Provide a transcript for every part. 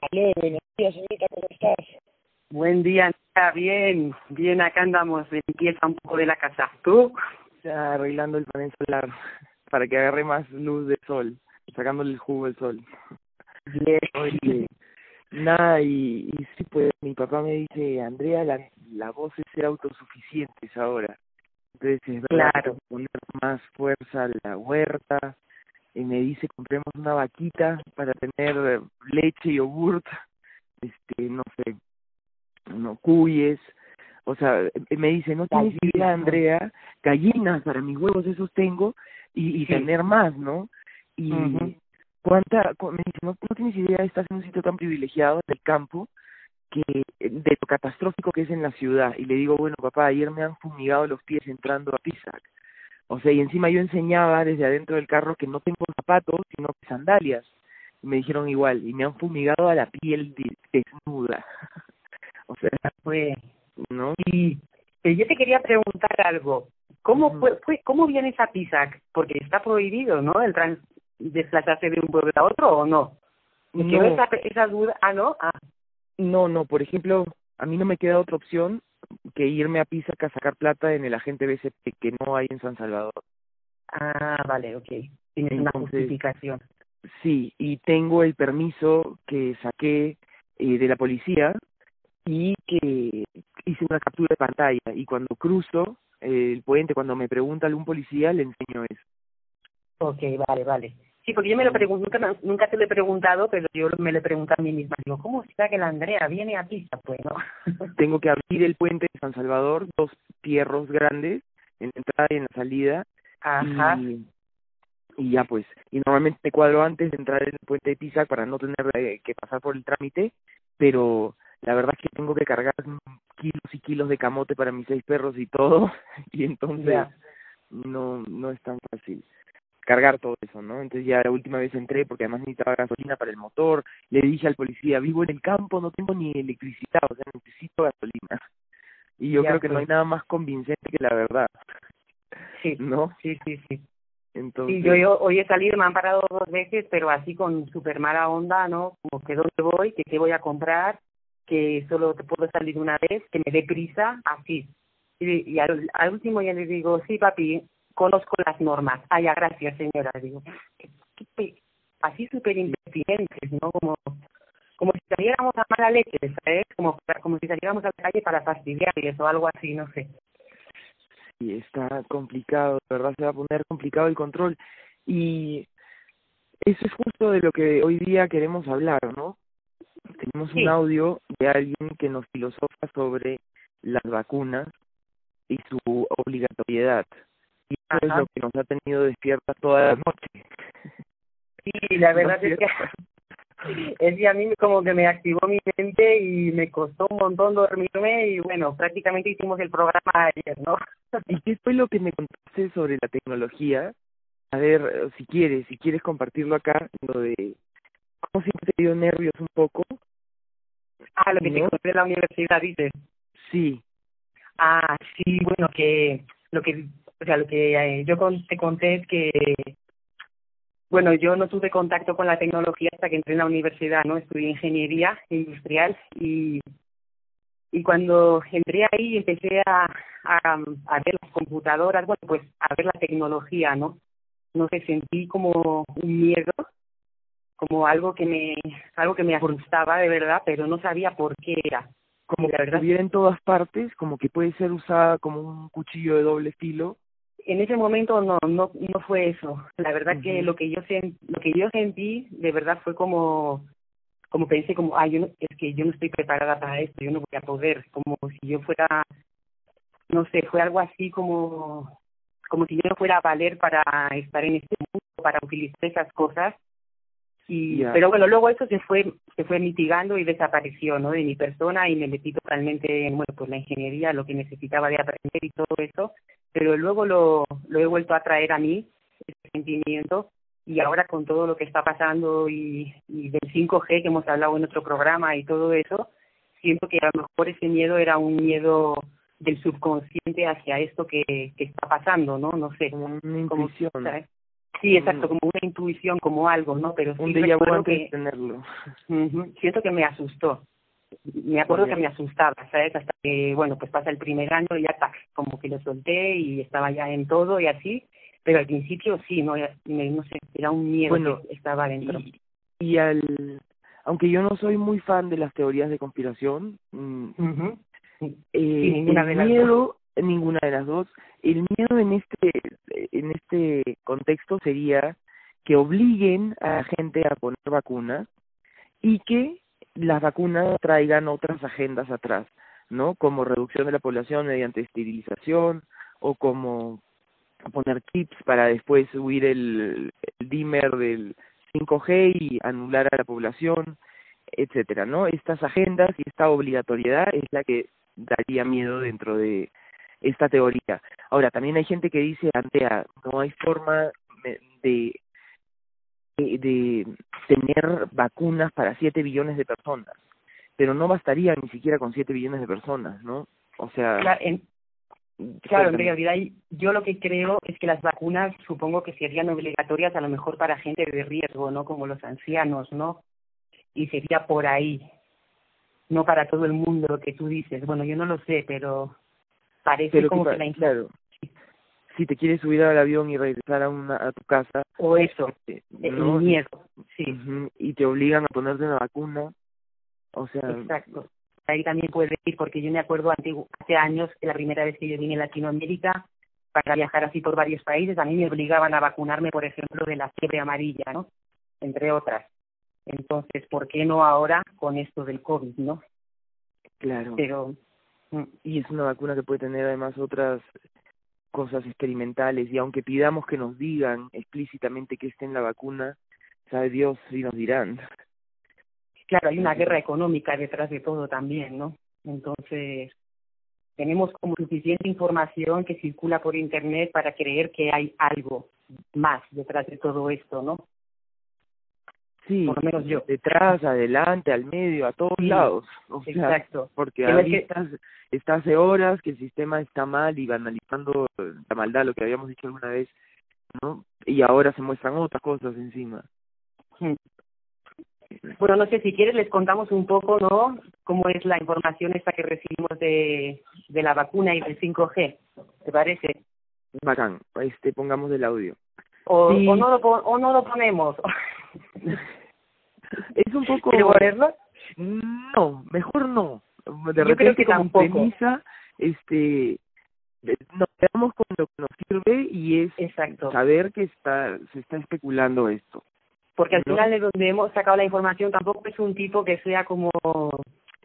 Aló, buenos días, señorita, ¿cómo estás? Buen día, Andrea. bien, bien, acá andamos, empieza un poco de la casa. ¿Tú? Ya arreglando el panel solar para que agarre más luz de sol, sacándole el jugo del sol. Bien. Oye, nada, y, y sí, pues mi papá me dice, Andrea, la, la voz es ser autosuficientes ahora. Entonces es Claro. poner más fuerza a la huerta, y me dice compremos una vaquita para tener eh, leche, yogurt, este, no sé, no cuyes, o sea, eh, me dice, no tienes idea. Andrea, gallinas para mis huevos esos tengo y, y Sí. tener más, ¿no? Y Ujú. cuánta, cu- me dice, no, no tienes idea, estás en un sitio tan privilegiado en el campo que eh, de lo catastrófico que es en la ciudad. Y le digo, bueno, papá, ayer me han fumigado los pies entrando a Pisac. O sea, y encima yo enseñaba desde adentro del carro que no tengo zapatos, sino sandalias. Y me dijeron igual, y me han fumigado a la piel de- desnuda. o sea, Fue. ¿no? Y pero yo te quería preguntar algo. ¿Cómo fue, fue cómo vienes a Pisac? Porque está prohibido, ¿no? El trans desplazarse de un pueblo a otro o no? Me quedó No, esa, esa duda. Ah, ¿no? Ah, no, no, por ejemplo, a mí no me queda otra opción que irme a Pisac a sacar plata en el agente BCP que no hay en San Salvador. ah vale, ok. Tienes una Entonces, justificación. Sí, y tengo el permiso que saqué eh, de la policía y que hice una captura de pantalla y cuando cruzo eh, el puente, cuando me pregunta algún policía, le enseño eso. Ok, vale, vale. Sí, porque yo me lo pregunto, nunca, me- nunca te lo he preguntado, pero yo me lo pregunto a mí misma. Digo, ¿cómo está que la Andrea viene a Pisa? Pues, ¿no? Tengo que abrir el puente de San Salvador, dos pierros grandes, en la entrada y en la salida, Ajá. y, y ya pues, y normalmente me cuadro antes de entrar en el puente de Pisa para no tener eh, que pasar por el trámite, pero la verdad es que tengo que cargar kilos y kilos de camote para mis seis perros y todo, y entonces no no es tan fácil cargar todo eso, ¿no? Entonces ya la última vez entré porque además necesitaba gasolina para el motor, le dije al policía, vivo en el campo, no tengo ni electricidad, o sea, necesito gasolina. Y yo Ya, creo que no pues. hay nada más convincente que la verdad, Sí, ¿no? sí, sí, sí. Entonces, Sí, yo, yo hoy he salido, me han parado dos veces, pero así con súper mala onda, ¿no? Como que dónde voy, que qué voy a comprar, que solo te puedo salir una vez, que me dé prisa, así. Y, y al, al último ya le digo, sí, papi, conozco las normas. Ah, ya, gracias, señora. Digo, así súper impertinentes, ¿no? Como, como si saliéramos a mala leche, ¿sabes? Como, como si saliéramos a la calle para fastidiarles o algo así, no sé. sí, está complicado, de verdad se va a poner complicado el control. Y eso es justo de lo que hoy día queremos hablar, ¿no? Tenemos Sí. un audio de alguien que nos filosofa sobre las vacunas y su obligatoriedad. Y eso es Ajá. lo que nos ha tenido despiertas toda la noche. Sí, la ¿No verdad es es que es que a mí como que me activó mi mente y me costó un montón dormirme y bueno, prácticamente hicimos el programa ayer, ¿no? ¿Y qué fue lo que me contaste sobre la tecnología? A ver, eh, si quieres, si quieres compartirlo acá, lo de cómo siempre te dio nervios un poco. Ah, lo que te ¿No? conté de la universidad, dices. Sí, Ah, sí, bueno, que lo que, o sea, lo que eh, yo con- te conté es que, bueno, yo no tuve contacto con la tecnología hasta que entré en la universidad, ¿no? Estudié ingeniería industrial y, y cuando entré ahí empecé a, a, a ver las computadoras, bueno, pues a ver la tecnología, ¿no? No sé, sentí como un miedo, como algo que me, algo que me asustaba de verdad, pero no sabía por qué era. como la que verdad estuviera en todas partes, como que puede ser usada como un cuchillo de doble filo. En ese momento no no no fue eso. La verdad que lo que yo lo que yo sentí de verdad fue como como pensé como ah yo no, es que yo no estoy preparada para esto yo no voy a poder como si yo fuera no sé fue algo así como como si yo no fuera a valer para estar en este mundo para utilizar esas cosas. Y pero bueno luego eso se fue se fue mitigando y desapareció no de mi persona y me metí totalmente en bueno pues la ingeniería lo que necesitaba de aprender y todo eso pero luego lo lo he vuelto a traer a mí ese sentimiento y ahora con todo lo que está pasando y, y del 5G que hemos hablado en otro programa y todo eso siento que a lo mejor ese miedo era un miedo del subconsciente hacia esto que, que está pasando no no sé Como una como intuición. ¿sabes? Sí, exacto, como una intuición, como algo, ¿no? Pero sí un déjà vu que tenerlo. siento que me asustó. Me acuerdo que me asustaba, ¿sabes? Hasta que, bueno, pues pasa el primer año y ya, tac, como que lo solté y estaba ya en todo y así. Pero al principio sí, no, no sé, era un miedo bueno, que estaba dentro. Y, y al, aunque yo no soy muy fan de las teorías de conspiración, mm, eh, ninguna el miedo, ninguna de las dos, el miedo en este, en este contexto sería que obliguen a la gente a poner vacunas y que las vacunas traigan otras agendas atrás, ¿no? Como reducción de la población mediante esterilización o como poner chips para después subir el, el dimmer del 5G y anular a la población, etcétera, ¿no? Estas agendas y esta obligatoriedad es la que daría miedo dentro de esta teoría. Ahora, también hay gente que dice, Antea, no hay forma de, de, tener vacunas para 7 billones de personas, pero no bastaría ni siquiera con 7 billones de personas, ¿no? O sea... Claro, en, claro, en realidad yo lo que creo es que las vacunas supongo que serían obligatorias a lo mejor para gente de riesgo, ¿no? Como los ancianos, ¿no? Y sería por ahí, no para todo el mundo lo que tú dices. Bueno, yo no lo sé, pero parece como que, la claro. Si te quieres subir al avión y regresar a, una, a tu casa. O eso, este, el miedo, sí. y te obligan a ponerte una vacuna. O sea. Exacto. Ahí también puede ir, porque yo me acuerdo antiguo, hace años, que la primera vez que yo vine a Latinoamérica, para viajar así por varios países, a mí me obligaban a vacunarme, por ejemplo, de la fiebre amarilla, ¿no? Entre otras. Entonces, ¿por qué no ahora con esto del COVID, no? Claro. Pero Mm, y es una vacuna que puede tener además otras cosas experimentales y aunque pidamos que nos digan explícitamente que esté en la vacuna, sabe Dios si nos dirán. Claro, hay una guerra económica detrás de todo también, ¿no? Entonces, tenemos como suficiente información que circula por Internet para creer que hay algo más detrás de todo esto, ¿no? Sí, por lo menos yo. Detrás, adelante, al medio, a todos lados. exacto. porque ahí estás, está hace horas que el sistema está mal y banalizando la maldad, lo que habíamos dicho alguna vez, ¿no? Y ahora se muestran otras cosas encima. Bueno, no sé, si quieres les contamos un poco, ¿no? Cómo es la información esta que recibimos de, de la vacuna y del 5G. ¿Te parece? Bacán. Este, pongamos el audio. O, o, no, lo, o no lo ponemos. es un poco... No, mejor no. De Yo creo que tampoco. este, nos quedamos con lo que nos sirve y es Exacto. saber que está se está especulando esto. Porque al final de donde hemos sacado la información tampoco es un tipo que sea como...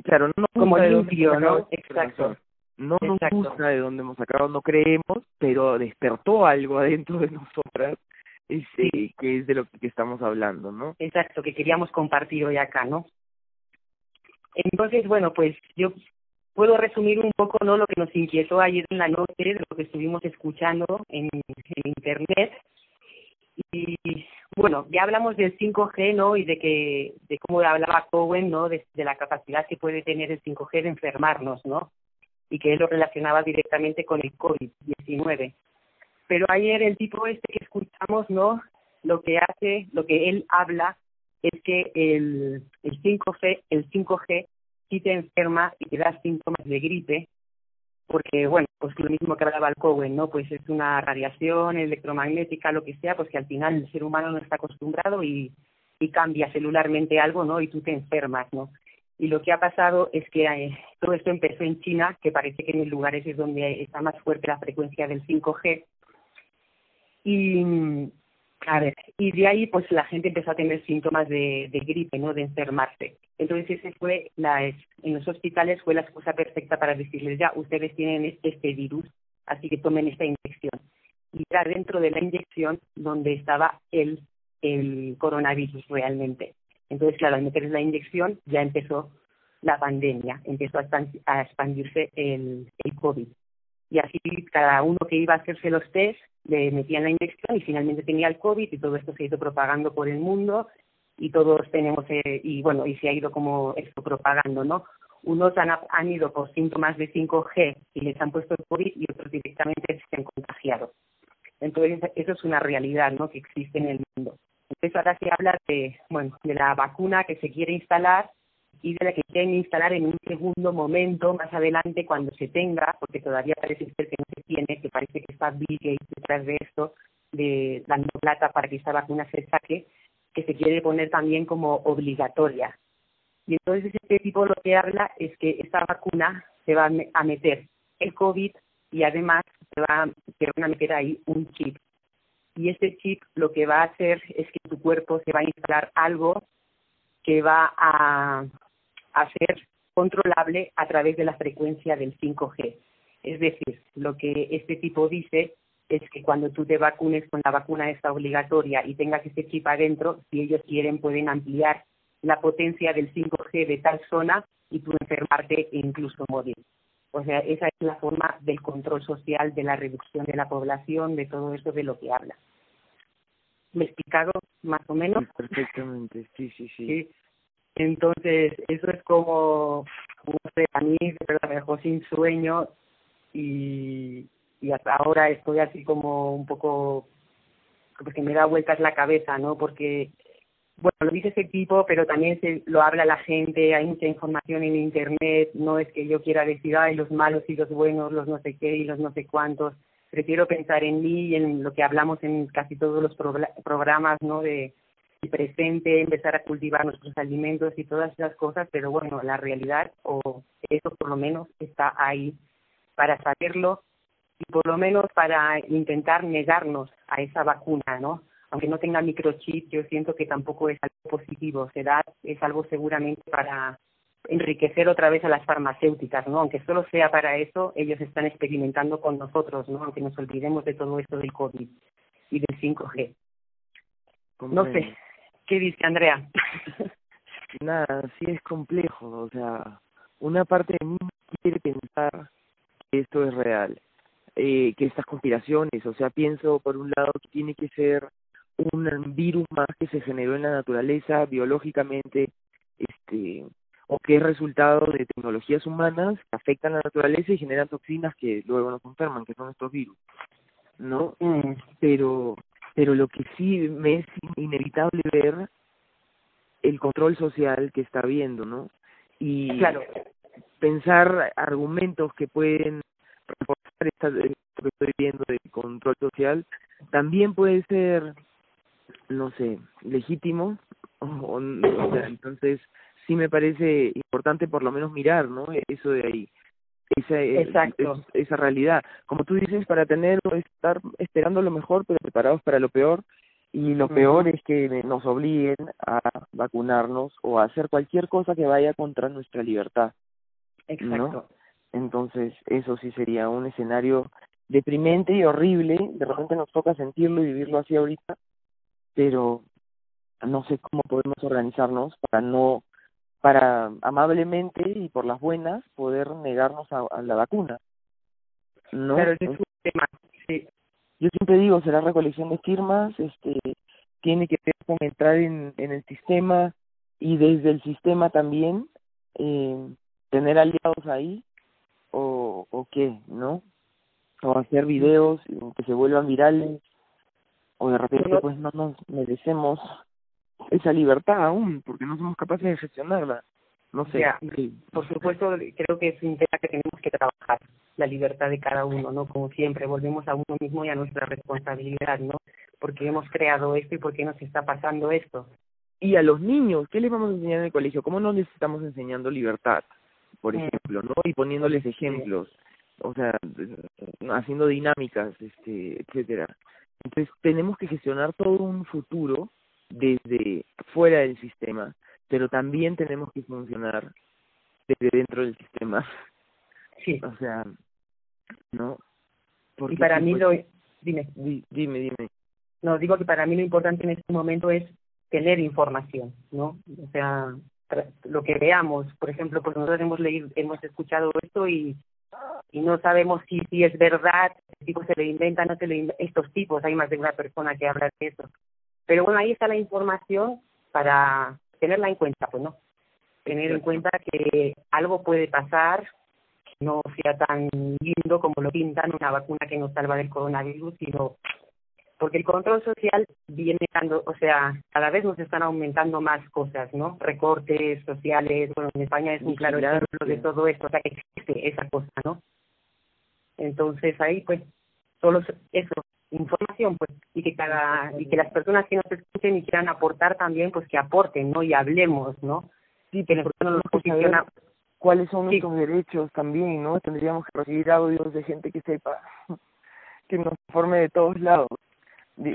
Claro, no como limpio, ¿no? Exacto. No nos gusta de dónde hemos sacado, no creemos, pero despertó algo adentro de nosotras sí. que es de lo que estamos hablando, ¿no? Exacto, que queríamos compartir hoy acá, ¿no? Entonces, bueno, pues yo puedo resumir un poco no lo que nos inquietó ayer en la noche, de lo que estuvimos escuchando en, internet. Y bueno, ya hablamos del 5G, ¿no? Y de que de cómo hablaba Cowen, ¿no? De, de la capacidad que puede tener el 5G de enfermarnos, ¿no? Y que él lo relacionaba directamente con el COVID-19. Pero ayer el tipo este que escuchamos, ¿no? Lo que hace, lo que él habla es que el, el 5G, el 5G sí te enferma y te da síntomas de gripe, porque bueno, pues lo mismo que hablaba el Cowen, ¿no? Pues es una radiación electromagnética, lo que sea, pues que al final el ser humano no está acostumbrado y, y cambia celularmente algo, ¿no? Y tú te enfermas, ¿no? Y lo que ha pasado es que eh, todo esto empezó en China, que parece que en el lugares es donde está más fuerte la frecuencia del 5G, y, a ver, y de ahí pues la gente empezó a tener síntomas de, de gripe, ¿no? De enfermarse. Entonces ese fue la, en los hospitales fue la excusa perfecta para decirles ya, ustedes tienen este, este virus, así que tomen esta inyección. Y era dentro de la inyección donde estaba el, el coronavirus realmente. Entonces, claro, al meterles la inyección ya empezó la pandemia, empezó a expandirse el, el COVID. Y así cada uno que iba a hacerse los test le metían la inyección y finalmente tenía el COVID y todo esto se ha ido propagando por el mundo y todos tenemos, eh, y bueno, y se ha ido como esto propagando, ¿no? Unos han, han ido por síntomas de 5G y les han puesto el COVID y otros directamente se han contagiado. Entonces, eso es una realidad, ¿no?, que existe en el mundo. Entonces, ahora se habla de, bueno, de la vacuna que se quiere instalar y de la que quieren instalar en un segundo momento, más adelante, cuando se tenga, porque todavía parece ser que no se tiene, que parece que está Bill Gates detrás de esto, de dando plata para que esta vacuna se saque, que se quiere poner también como obligatoria. Y entonces este tipo lo que habla es que esta vacuna se va a meter el COVID y además se va, se van a meter ahí un chip. Y este chip lo que va a hacer es que tu cuerpo se va a instalar algo que va a hacer controlable a través de la frecuencia del 5G. Es decir, lo que este tipo dice es que cuando tú te vacunes con la vacuna esta obligatoria y tengas ese chip adentro, si ellos quieren pueden ampliar la potencia del 5G de tal zona y tú enfermarte e incluso morir. O sea, esa es la forma del control social, de la reducción de la población, de todo eso de lo que habla. ¿Me he explicado más o menos? perfectamente, sí, sí, sí, Entonces, eso es como, no sé, a mí de verdad me dejó sin sueño y, y hasta ahora estoy así como un poco, porque me da vueltas la cabeza, ¿no? Porque bueno, lo dice ese tipo, pero también se lo habla la gente, hay mucha información en Internet, no es que yo quiera decir, ay, los malos y los buenos, los no sé qué y los no sé cuántos. Prefiero pensar en mí y en lo que hablamos en casi todos los programas, ¿no? De presente, empezar a cultivar nuestros alimentos y todas esas cosas, pero bueno, la realidad, o eso por lo menos está ahí para saberlo y por lo menos para intentar negarnos a esa vacuna, ¿no? aunque no tenga microchip, yo siento que tampoco es algo positivo, será, es algo seguramente para enriquecer otra vez a las farmacéuticas, ¿no? Aunque solo sea para eso, ellos están experimentando con nosotros, ¿no? Aunque nos olvidemos de todo esto del COVID y del 5G. No sé, ¿qué dice Andrea? Nada, sí es complejo, o sea, una parte de mí quiere pensar que esto es real, eh, que estas conspiraciones, o sea, pienso por un lado que tiene que ser un virus más que se generó en la naturaleza biológicamente, este, o que es resultado de tecnologías humanas que afectan la naturaleza y generan toxinas que luego nos enferman, que son estos virus, ¿no? Mm. Pero, pero lo que sí me es inevitable ver el control social que está habiendo, ¿no? Y claro. pensar argumentos que pueden reforzar esta, esto que estoy viendo del control social también puede ser no sé, legítimo, o, entonces sí me parece importante por lo menos mirar, ¿no? Eso de ahí, esa, Exacto. esa realidad. Como tú dices, para tener, estar esperando lo mejor, pero preparados para lo peor, y lo peor es que nos obliguen a vacunarnos o a hacer cualquier cosa que vaya contra nuestra libertad. Exacto. Entonces, eso sí sería un escenario deprimente y horrible, de repente nos toca sentirlo y vivirlo así ahorita, pero no sé cómo podemos organizarnos para no, para amablemente y por las buenas poder negarnos a, la vacuna. ¿no? Pero es un tema, sí. Yo siempre digo, será recolección de firmas, este, tiene que ver con entrar en, en el sistema y desde el sistema también eh, tener aliados ahí o, o qué, ¿no? O hacer videos que se vuelvan virales o de repente pues no nos merecemos esa libertad aún porque no somos capaces de gestionarla. No sé. Por supuesto creo que es un tema que tenemos que trabajar la libertad de cada uno no como siempre volvemos a uno mismo y a nuestra responsabilidad no porque hemos creado esto y por qué nos está pasando esto y a los niños qué les vamos a enseñar en el colegio cómo no les estamos enseñando libertad por mm. ejemplo no y poniéndoles ejemplos o sea haciendo dinámicas este etcétera. Entonces tenemos que gestionar todo un futuro desde fuera del sistema, pero también tenemos que funcionar desde dentro del sistema. Sí. O sea, ¿no? Porque y para mí pues, lo... Dime. dime, dime. No, digo que para mí lo importante en este momento es tener información, ¿no? O sea, lo que veamos, por ejemplo, pues nosotros hemos leído, hemos escuchado esto y y no sabemos si, si es verdad, tipo se lo inventa, no se lo inventa, estos tipos, hay más de una persona que habla de eso. Pero bueno, ahí está la información para tenerla en cuenta, pues no. Tener en cuenta que algo puede pasar, que no sea tan lindo como lo pintan, una vacuna que nos salva del coronavirus, sino porque el control social viene dando, o sea, cada vez nos están aumentando más cosas, ¿no? Recortes sociales, bueno, en España es un claro ejemplo de todo esto, o sea, que existe esa cosa, ¿no? Entonces ahí, pues, solo eso, información, pues, y que cada, y que las personas que nos escuchen y quieran aportar también, pues que aporten, ¿no? Y hablemos, ¿no? Sí, que nosotros nos cuáles son nuestros derechos también, ¿no? Tendríamos que recibir audios de gente que sepa, que nos informe de todos lados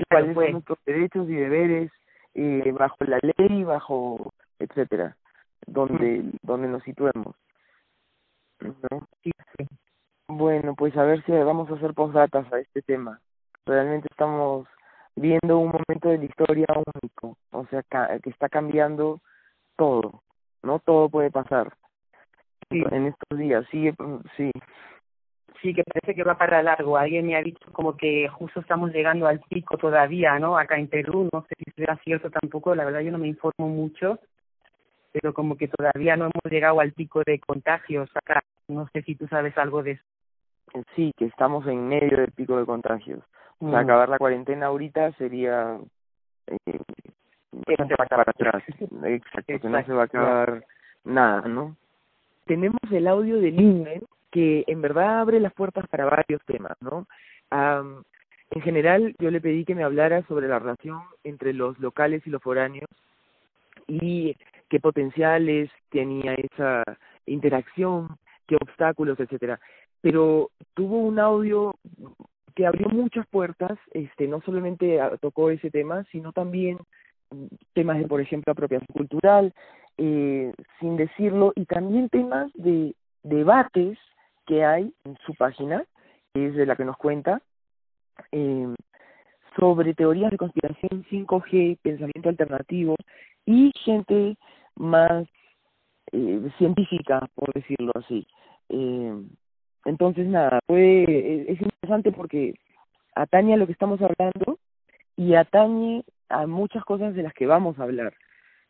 cuáles son nuestros derechos y deberes eh, bajo la ley, bajo, etcétera, donde, donde nos situemos. ¿no? Bueno, pues a ver si vamos a hacer postdatas a este tema. Realmente estamos viendo un momento de la historia único, o sea, que está cambiando todo, ¿no? Todo puede pasar en estos días, sí, sí, sí que parece que va para largo. Alguien me ha dicho como que justo estamos llegando al pico todavía, ¿no? Acá en Perú, no sé si será cierto tampoco, la verdad yo no me informo mucho, pero como que todavía no hemos llegado al pico de contagios acá. No sé si tú sabes algo de eso. Sí, que estamos en medio del pico de contagios. O sea, mm. acabar la cuarentena ahorita sería... Eh, que no se va a acabar atrás. Exacto, que no se va a acabar nada, ¿no? Tenemos el audio de Linden que en verdad abre las puertas para varios temas, ¿no? en general, yo le pedí que me hablara sobre la relación entre los locales y los foráneos y qué potenciales tenía esa interacción, qué obstáculos, etcétera. Pero tuvo un audio que abrió muchas puertas, este, no solamente tocó ese tema, sino también temas de, por ejemplo, apropiación cultural, eh, sin decirlo, y también temas de debates que hay en su página, que es de la que nos cuenta, eh, sobre teorías de conspiración 5G, pensamiento alternativo y gente más eh, científica, por decirlo así. Eh, entonces, nada, fue, es interesante porque atañe a lo que estamos hablando y atañe a muchas cosas de las que vamos a hablar.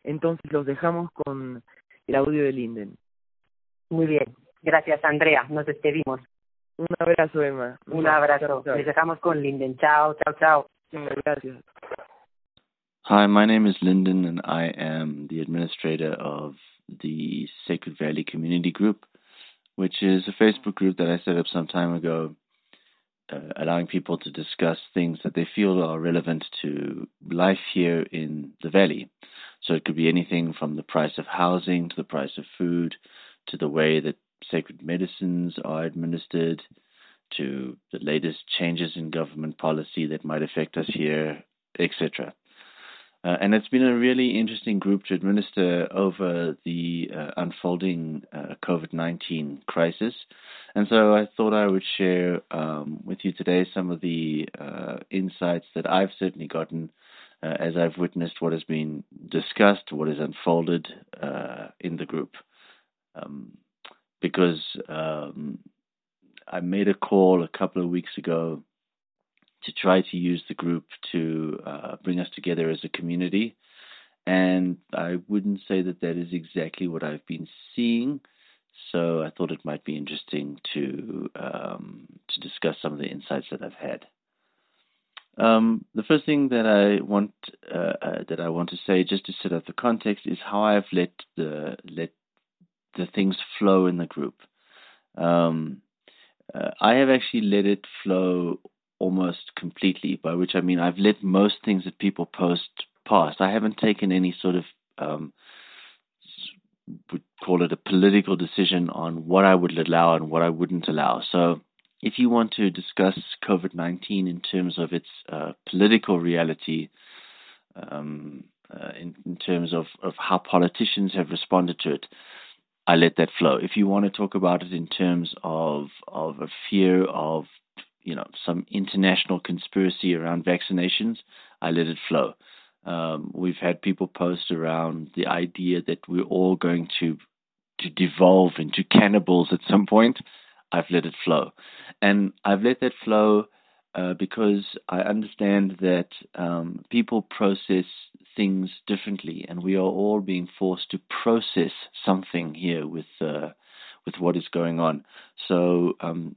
Entonces los dejamos con el audio de Linden. Muy bien. Gracias, Andrea. Nos despedimos. Un abrazo, Emma. Un abrazo. Les dejamos con Linden. Chao, chao, chao. Gracias. Hi, my name is Lyndon, and I am the administrator of the Sacred Valley Community Group, which is a Facebook group that I set up some time ago, uh, allowing people to discuss things that they feel are relevant to life here in the valley. So it could be anything from the price of housing to the price of food to the way that sacred medicines are administered, to the latest changes in government policy that might affect us here, etc. Uh, and it's been a really interesting group to administer over the uh, unfolding uh, COVID 19 crisis. And so I thought I would share um, with you today some of the uh, insights that I've certainly gotten uh, as I've witnessed what has been discussed, what has unfolded uh, in the group. Um, because um, I made a call a couple of weeks ago to try to use the group to uh, bring us together as a community. And I wouldn't say that that is exactly what I've been seeing. So I thought it might be interesting to um, to discuss some of the insights that I've had. Um, the first thing that I want uh, uh, that I want to say, just to set up the context, is how I've let the let the things flow in the group. Um, uh, I have actually let it flow almost completely, by which I mean I've let most things that people post past. I haven't taken any sort of um, would call it a political decision on what I would allow and what I wouldn't allow. So if you want to discuss COVID 19 in terms of its uh, political reality, um, uh, in, in, terms of, of how politicians have responded to it, I let that flow. If you want to talk about it in terms of of a fear of you know some international conspiracy around vaccinations, I let it flow. Um, we've had people post around the idea that we're all going to to devolve into cannibals at some point. I've let it flow, and I've let that flow uh, because I understand that um, people process things differently, and we are all being forced to process something here with uh, with what is going on. So, um,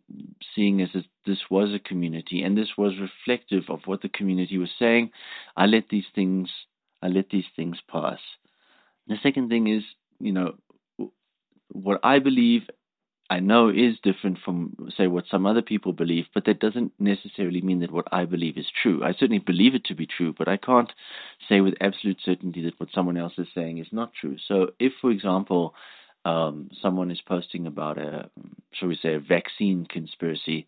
seeing as this was a community and this was reflective of what the community was saying, I let these things I let these things pass. The second thing is, you know, what I believe I know is different from, say, what some other people believe, but that doesn't necessarily mean that what I believe is true. I certainly believe it to be true, but I can't say with absolute certainty that what someone else is saying is not true. So, if, for example, um, someone is posting about a, shall we say, a vaccine conspiracy,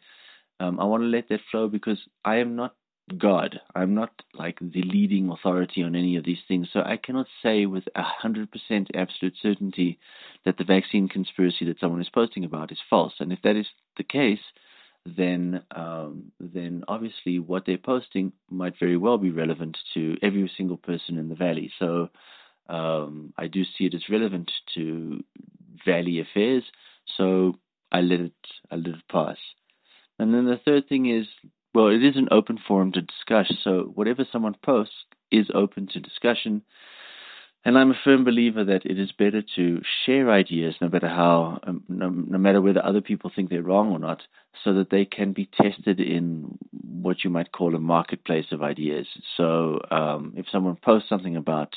um, I want to let that flow because I am not God. I'm not like the leading authority on any of these things, so I cannot say with a hundred percent absolute certainty that the vaccine conspiracy that someone is posting about is false. And if that is the case, then um, then obviously what they're posting might very well be relevant to every single person in the valley. So um, I do see it as relevant to valley affairs. So I let it I let it pass. And then the third thing is well, it is an open forum to discuss, so whatever someone posts is open to discussion. And I'm a firm believer that it is better to share ideas, no matter how, um, no, no, matter whether other people think they're wrong or not, so that they can be tested in what you might call a marketplace of ideas. So um, if someone posts something about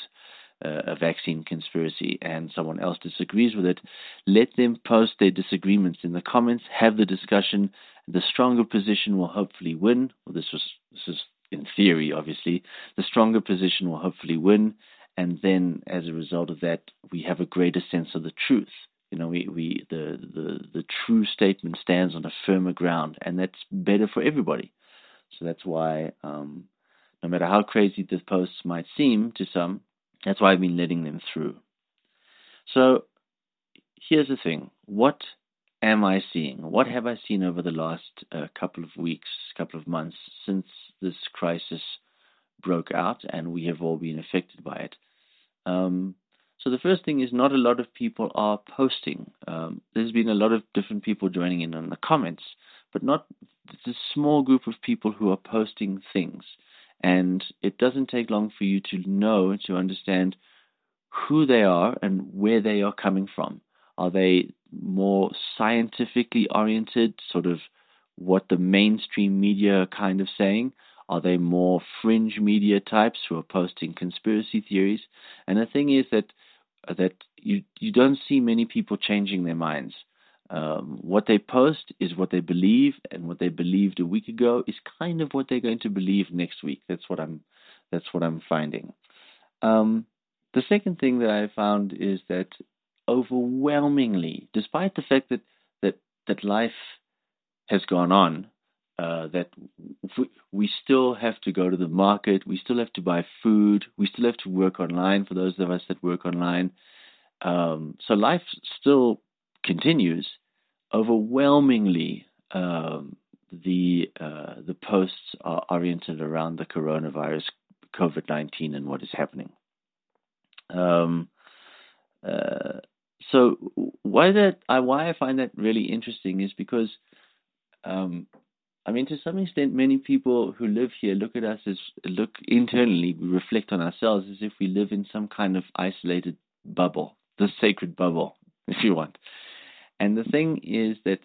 a vaccine conspiracy and someone else disagrees with it, let them post their disagreements in the comments, have the discussion. The stronger position will hopefully win. Well, this was this is in theory, obviously. The stronger position will hopefully win, and then as a result of that, we have a greater sense of the truth. You know, we, we the, the the true statement stands on a firmer ground, and that's better for everybody. So that's why, um, no matter how crazy the posts might seem to some, that's why I've been letting them through. So here's the thing what am I seeing? What have I seen over the last uh, couple of weeks, couple of months since this crisis broke out and we have all been affected by it? Um, so the first thing is not a lot of people are posting. Um, there's been a lot of different people joining in on the comments, but not a small group of people who are posting things. And it doesn't take long for you to know, to understand who they are and where they are coming from. Are they more scientifically oriented, sort of what the mainstream media are kind of saying? Are they more fringe media types who are posting conspiracy theories? And the thing is that that you you don't see many people changing their minds. Um, what they post is what they believe, and what they believed a week ago is kind of what they're going to believe next week. That's what I'm that's what I'm finding. Um, the second thing that I found is that overwhelmingly, despite the fact that that that life has gone on, uh, that we still have to go to the market, we still have to buy food, we still have to work online for those of us that work online. Um, so life still continues overwhelmingly um, the uh, the posts are oriented around the coronavirus, COVID nineteen, and what is happening. Um, uh, so why that I why I find that really interesting is because, um, I mean, to some extent, many people who live here look at us as look internally, reflect on ourselves as if we live in some kind of isolated bubble, the sacred bubble, if you want. And the thing is that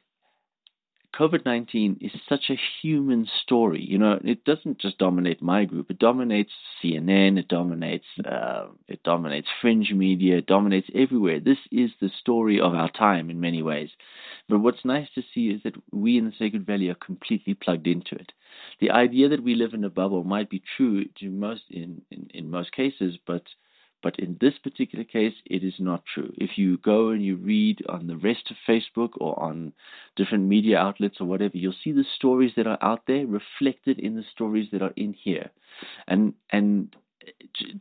COVID 19 is such a human story. You know, it doesn't just dominate my group, it dominates CNN, it dominates, uh, it dominates fringe media, it dominates everywhere. This is the story of our time in many ways. But what's nice to see is that we in the Sacred Valley are completely plugged into it. The idea that we live in a bubble might be true to most in, in, in most cases, but but in this particular case, it is not true. If you go and you read on the rest of Facebook or on different media outlets or whatever, you'll see the stories that are out there reflected in the stories that are in here. And and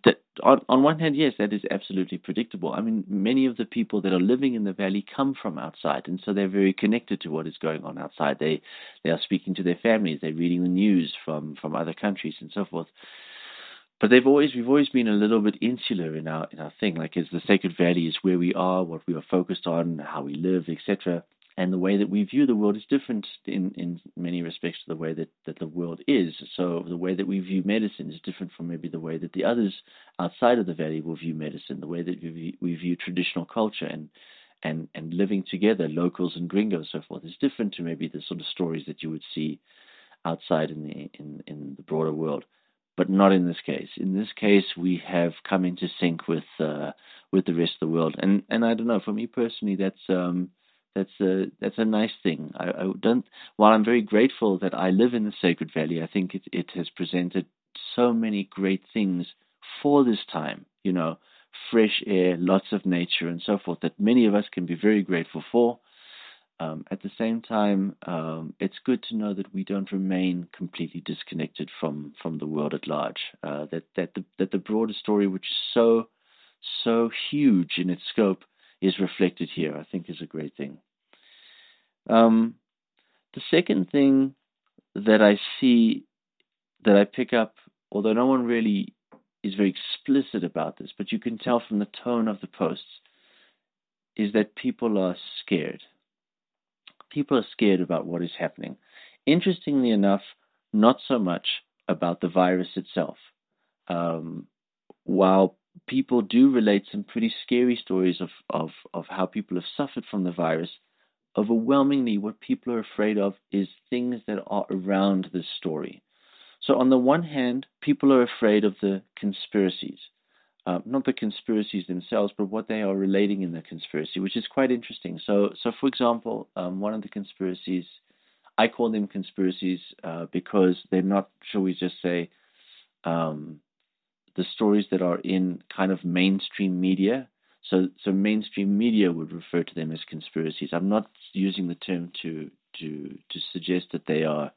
that on, on one hand, yes, that is absolutely predictable. I mean, many of the people that are living in the valley come from outside, and so they're very connected to what is going on outside. They they are speaking to their families, they're reading the news from from other countries and so forth but they've always we've always been a little bit insular in our in our thing. Like, is the Sacred Valley is where we are, what we are focused on, how we live, etc. And the way that we view the world is different in in many respects to the way that that the world is. So the way that we view medicine is different from maybe the way that the others outside of the valley will view medicine. The way that we view, we view traditional culture and and and living together, locals and gringos, so forth, is different to maybe the sort of stories that you would see outside in the in in the broader world. But not in this case. In this case, we have come into sync with uh, with the rest of the world, and and I don't know. For me personally, that's um, that's a that's a nice thing. I, I don't. While I'm very grateful that I live in the Sacred Valley, I think it it has presented so many great things for this time. You know, fresh air, lots of nature, and so forth that many of us can be very grateful for. Um, at the same time, um, it's good to know that we don't remain completely disconnected from, from the world at large. Uh, that that the, that the broader story, which is so so huge in its scope, is reflected here. I think is a great thing. Um, the second thing that I see that I pick up, although no one really is very explicit about this, but you can tell from the tone of the posts, is that people are scared. People are scared about what is happening. Interestingly enough, not so much about the virus itself. Um, while people do relate some pretty scary stories of, of, of how people have suffered from the virus, overwhelmingly what people are afraid of is things that are around this story. So, on the one hand, people are afraid of the conspiracies. Uh, not the conspiracies themselves, but what they are relating in the conspiracy, which is quite interesting. So, so for example, um, one of the conspiracies, I call them conspiracies uh, because they're not, shall we just say, um, the stories that are in kind of mainstream media. So, so mainstream media would refer to them as conspiracies. I'm not using the term to to to suggest that they are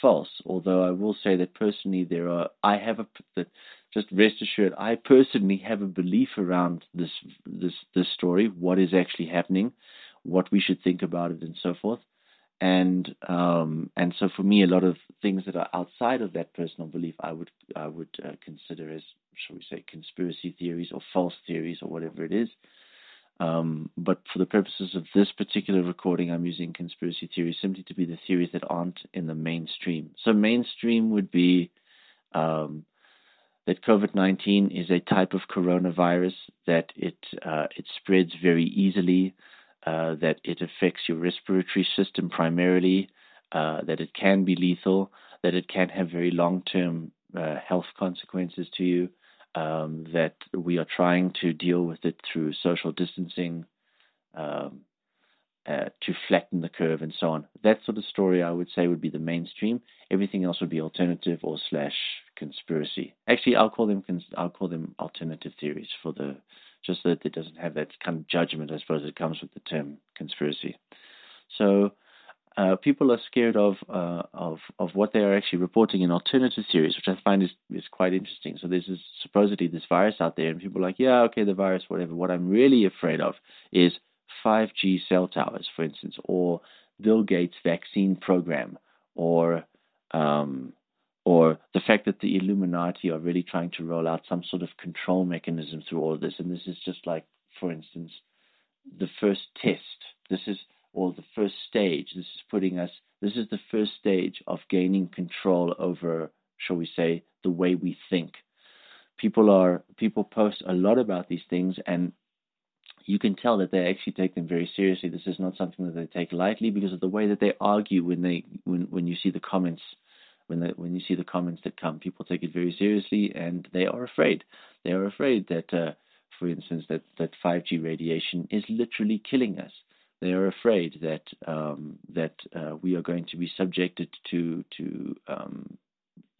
false. Although I will say that personally, there are I have a that just rest assured, I personally have a belief around this this this story, what is actually happening, what we should think about it, and so forth. And um, and so for me, a lot of things that are outside of that personal belief, I would I would uh, consider as shall we say conspiracy theories or false theories or whatever it is. Um, but for the purposes of this particular recording, I'm using conspiracy theories simply to be the theories that aren't in the mainstream. So, mainstream would be um, that COVID 19 is a type of coronavirus, that it, uh, it spreads very easily, uh, that it affects your respiratory system primarily, uh, that it can be lethal, that it can have very long term uh, health consequences to you um, that we are trying to deal with it through social distancing um, uh, to flatten the curve and so on. That sort of story, I would say, would be the mainstream. Everything else would be alternative or slash conspiracy. Actually, I'll call them cons- I'll call them alternative theories for the just so that it doesn't have that kind of judgment, I suppose, that comes with the term conspiracy. So uh, people are scared of uh, of of what they are actually reporting in alternative theories, which I find is is quite interesting. So there's this, supposedly this virus out there, and people are like, yeah, okay, the virus, whatever. What I'm really afraid of is 5G cell towers, for instance, or Bill Gates' vaccine program, or um, or the fact that the Illuminati are really trying to roll out some sort of control mechanism through all of this. And this is just like, for instance, the first test. This is or the first stage. This is putting us, this is the first stage of gaining control over, shall we say, the way we think. People are, people post a lot about these things and you can tell that they actually take them very seriously. This is not something that they take lightly because of the way that they argue when they, when, when you see the comments when the, when you see the comments that come, people take it very seriously and they are afraid. They are afraid that, uh, for instance, that, that 5G radiation is literally killing us they are afraid that um, that uh, we are going to be subjected to to um,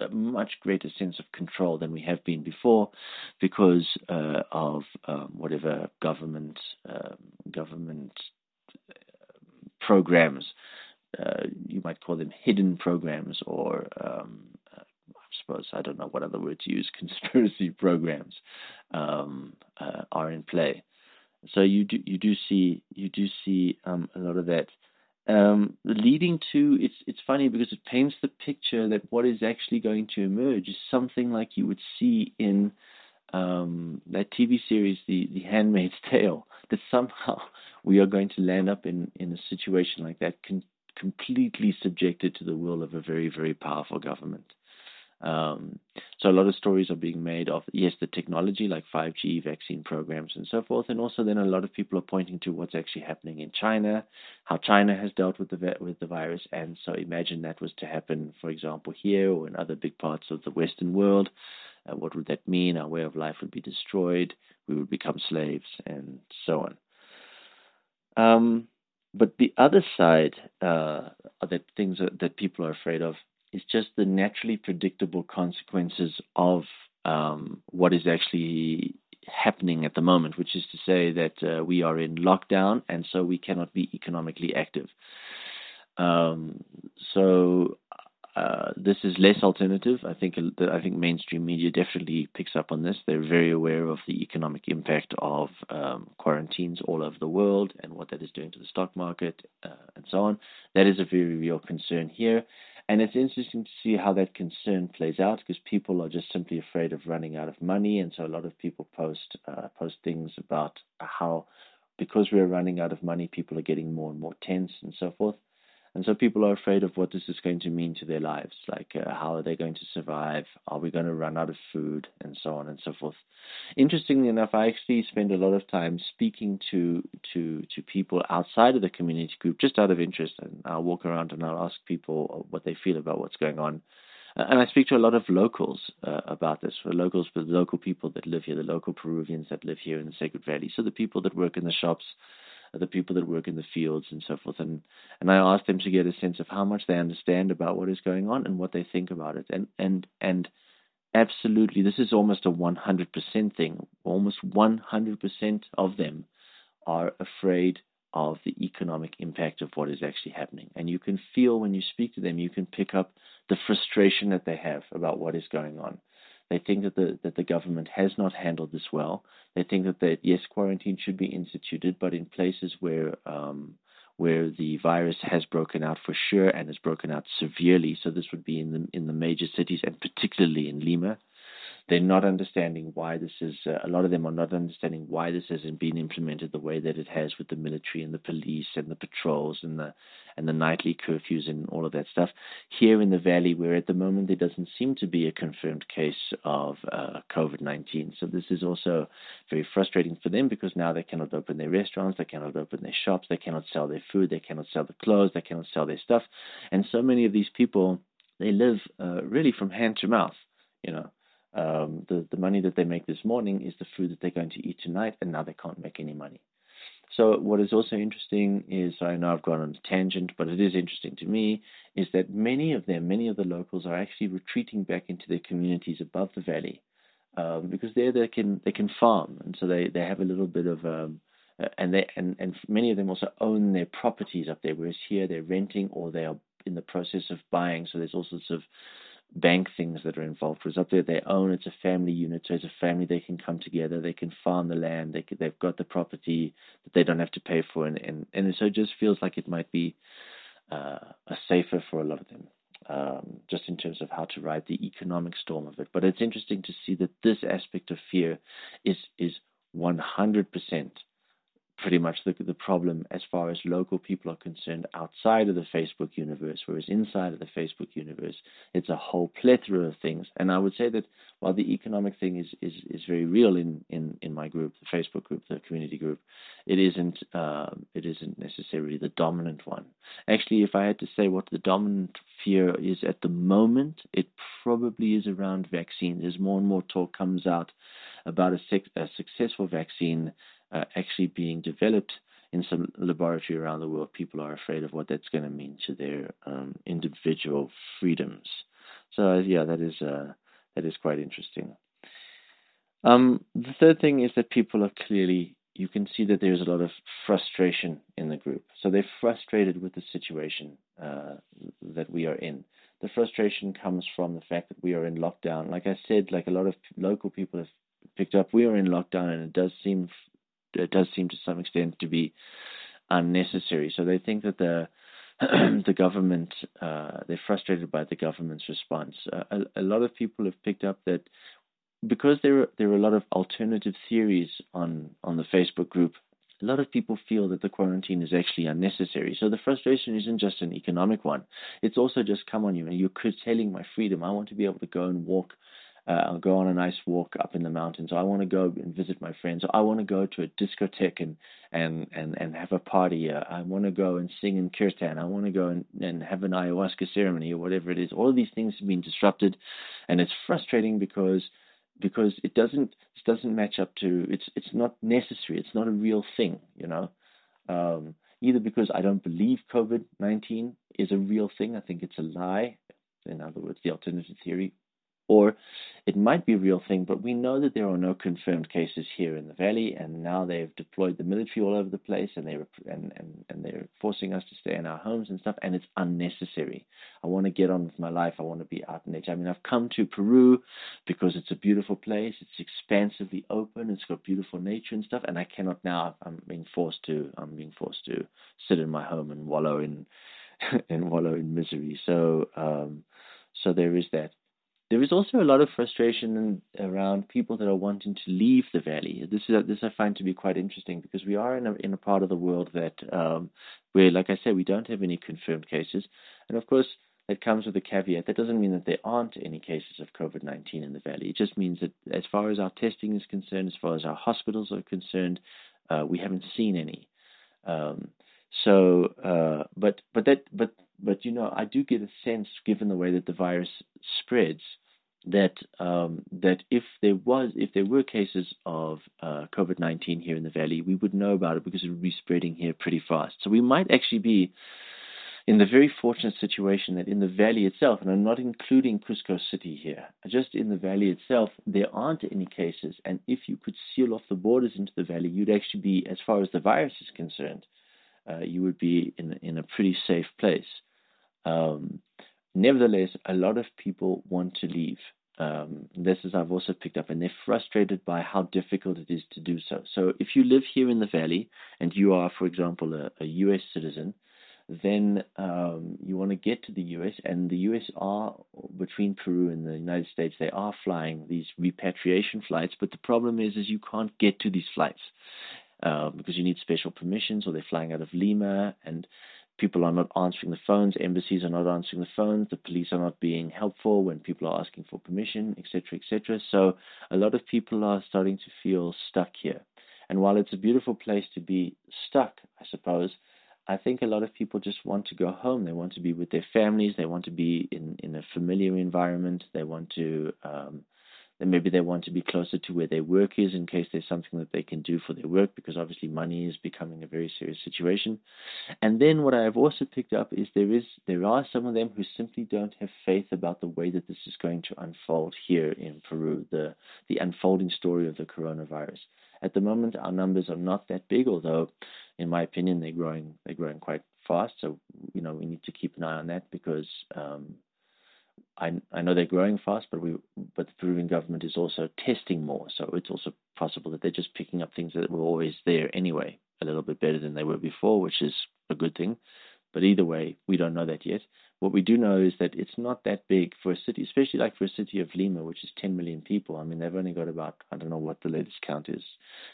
a much greater sense of control than we have been before, because uh, of um, whatever government um, government uh, programs. Uh, you might call them hidden programs, or um, I suppose I don't know what other word to use. Conspiracy programs um, uh, are in play. So you do you do see you do see um, a lot of that. Um, leading to it's it's funny because it paints the picture that what is actually going to emerge is something like you would see in um, that TV series, The The Handmaid's Tale. That somehow we are going to land up in in a situation like that, con- completely subjected to the will of a very very powerful government. Um, so a lot of stories are being made of yes, the technology like 5G vaccine programs and so forth, and also then a lot of people are pointing to what's actually happening in China, how China has dealt with the with the virus, and so imagine that was to happen, for example, here or in other big parts of the Western world. Uh, what would that mean? Our way of life would be destroyed. We would become slaves, and so on. Um, but the other side uh, that things that, that people are afraid of is just the naturally predictable consequences of um, what is actually happening at the moment, which is to say that uh, we are in lockdown and so we cannot be economically active. Um, so uh, this is less alternative. I think I think mainstream media definitely picks up on this. They're very aware of the economic impact of um, quarantines all over the world and what that is doing to the stock market uh, and so on. That is a very real concern here. And it's interesting to see how that concern plays out because people are just simply afraid of running out of money, and so a lot of people post uh, post things about how because we're running out of money, people are getting more and more tense and so forth. And so people are afraid of what this is going to mean to their lives, like uh, how are they going to survive? Are we going to run out of food? And so on and so forth. Interestingly enough, I actually spend a lot of time speaking to to to people outside of the community group, just out of interest. And I'll walk around and I'll ask people what they feel about what's going on. And I speak to a lot of locals uh, about this, for locals, the local people that live here, the local Peruvians that live here in the Sacred Valley. So the people that work in the shops, the people that work in the fields and so forth. And and I ask them to get a sense of how much they understand about what is going on and what they think about it. And and and absolutely, this is almost a 100% thing. Almost 100% of them are afraid of the economic impact of what is actually happening. And you can feel when you speak to them, you can pick up the frustration that they have about what is going on. They think that the that the government has not handled this well. They think that that yes, quarantine should be instituted, but in places where um, where the virus has broken out for sure and has broken out severely. So this would be in the in the major cities and particularly in Lima. They're not understanding why this is. Uh, a lot of them are not understanding why this hasn't been implemented the way that it has with the military and the police and the patrols and the and the nightly curfews and all of that stuff. Here in the valley, where at the moment there doesn't seem to be a confirmed case of uh, COVID 19. So this is also very frustrating for them because now they cannot open their restaurants, they cannot open their shops, they cannot sell their food, they cannot sell the clothes, they cannot sell their stuff. And so many of these people, they live uh, really from hand to mouth, you know um, the the money that they make this morning is the food that they're going to eat tonight, and now they can't make any money. So what is also interesting is I know I've gone on a tangent, but it is interesting to me is that many of them, many of the locals, are actually retreating back into their communities above the valley um, because there they can they can farm, and so they they have a little bit of um, uh, and they and and many of them also own their properties up there, whereas here they're renting or they are in the process of buying. So there's all sorts of bank things that are involved. Whereas up there, they own it's a family unit, so as a family they can come together, they can farm the land, they can, they've got the property that they don't have to pay for, and and, and so it just feels like it might be uh, a safer for a lot of them. Um, just in terms of how to ride the economic storm of it, but it's interesting to see that this aspect of fear is is 100% pretty much the, the problem as far as local people are concerned outside of the Facebook universe, whereas inside of the Facebook universe, it's a whole plethora of things. And I would say that while the economic thing is, is, is very real in, in, in my group, the Facebook group, the community group, it isn't uh, it isn't necessarily the dominant one. Actually, if I had to say what the dominant fear is at the moment, it probably is around vaccines. As more and more talk comes out about a, a successful vaccine uh, actually being developed in some laboratory around the world, people are afraid of what that's going to mean to their um, individual freedoms. So uh, yeah, that is uh, that is quite interesting. Um, the third thing is that people are clearly you can see that there's a lot of frustration in the group. So they're frustrated with the situation uh, that we are in. The frustration comes from the fact that we are in lockdown. Like I said, like a lot of local people have picked up, we are in lockdown, and it does seem it does seem to some extent to be unnecessary. So they think that the the government uh, they're frustrated by the government's response. Uh, a, a, lot of people have picked up that because there are, there are a lot of alternative theories on on the Facebook group. A lot of people feel that the quarantine is actually unnecessary. So the frustration isn't just an economic one. It's also just come on you and you're curtailing my freedom. I want to be able to go and walk uh, I'll go on a nice walk up in the mountains. I want to go and visit my friends. I want to go to a discotheque and and and and have a party. Uh, I want to go and sing in kirtan. I want to go and, and have an ayahuasca ceremony or whatever it is. All of these things have been disrupted, and it's frustrating because because it doesn't it doesn't match up to it's it's not necessary. It's not a real thing, you know. Um, either because I don't believe COVID nineteen is a real thing. I think it's a lie. In other words, the alternative theory, or it might be a real thing, but we know that there are no confirmed cases here in the valley, and now they've deployed the military all over the place, and they're and, and, and they're forcing us to stay in our homes and stuff, and it's unnecessary. I want to get on with my life. I want to be out in nature. I mean, I've come to Peru because it's a beautiful place. It's expansively open. It's got beautiful nature and stuff, and I cannot now. I'm being forced to. I'm being forced to sit in my home and wallow in and wallow in misery. So. um so there is that. There is also a lot of frustration around people that are wanting to leave the valley. This is this I find to be quite interesting because we are in a in a part of the world that um, where, like I said, we don't have any confirmed cases, and of course that comes with a caveat. That doesn't mean that there aren't any cases of COVID 19 in the valley. It just means that as far as our testing is concerned, as far as our hospitals are concerned, uh, we haven't seen any. Um, so, uh, but but that but but you know, I do get a sense, given the way that the virus spreads, that um, that if there was if there were cases of uh, COVID nineteen here in the valley, we would know about it because it would be spreading here pretty fast. So we might actually be in the very fortunate situation that in the valley itself, and I'm not including Cusco City here, just in the valley itself, there aren't any cases. And if you could seal off the borders into the valley, you'd actually be, as far as the virus is concerned, uh, you would be in in a pretty safe place. Um, nevertheless, a lot of people want to leave. Um, this is I've also picked up, and they're frustrated by how difficult it is to do so. So, if you live here in the valley and you are, for example, a, a U.S. citizen, then um, you want to get to the U.S. and the U.S. are between Peru and the United States. They are flying these repatriation flights, but the problem is, is you can't get to these flights uh, because you need special permissions, or they're flying out of Lima, and people are not answering the phones, embassies are not answering the phones, the police are not being helpful when people are asking for permission, etc., etc. So a lot of people are starting to feel stuck here. And while it's a beautiful place to be stuck, I suppose, I think a lot of people just want to go home. They want to be with their families. They want to be in, in a familiar environment. They want to um, maybe they want to be closer to where their work is in case there's something that they can do for their work because obviously money is becoming a very serious situation. And then what I've also picked up is there is there are some of them who simply don't have faith about the way that this is going to unfold here in Peru, the the unfolding story of the coronavirus. At the moment our numbers are not that big, although in my opinion they're growing they're growing quite fast. So you know we need to keep an eye on that because um, I, I know they're growing fast, but we but the Peruvian government is also testing more, so it's also possible that they're just picking up things that were always there anyway, a little bit better than they were before, which is a good thing. But either way, we don't know that yet. What we do know is that it's not that big for a city, especially like for a city of Lima, which is 10 million people. I mean, they've only got about I don't know what the latest count is.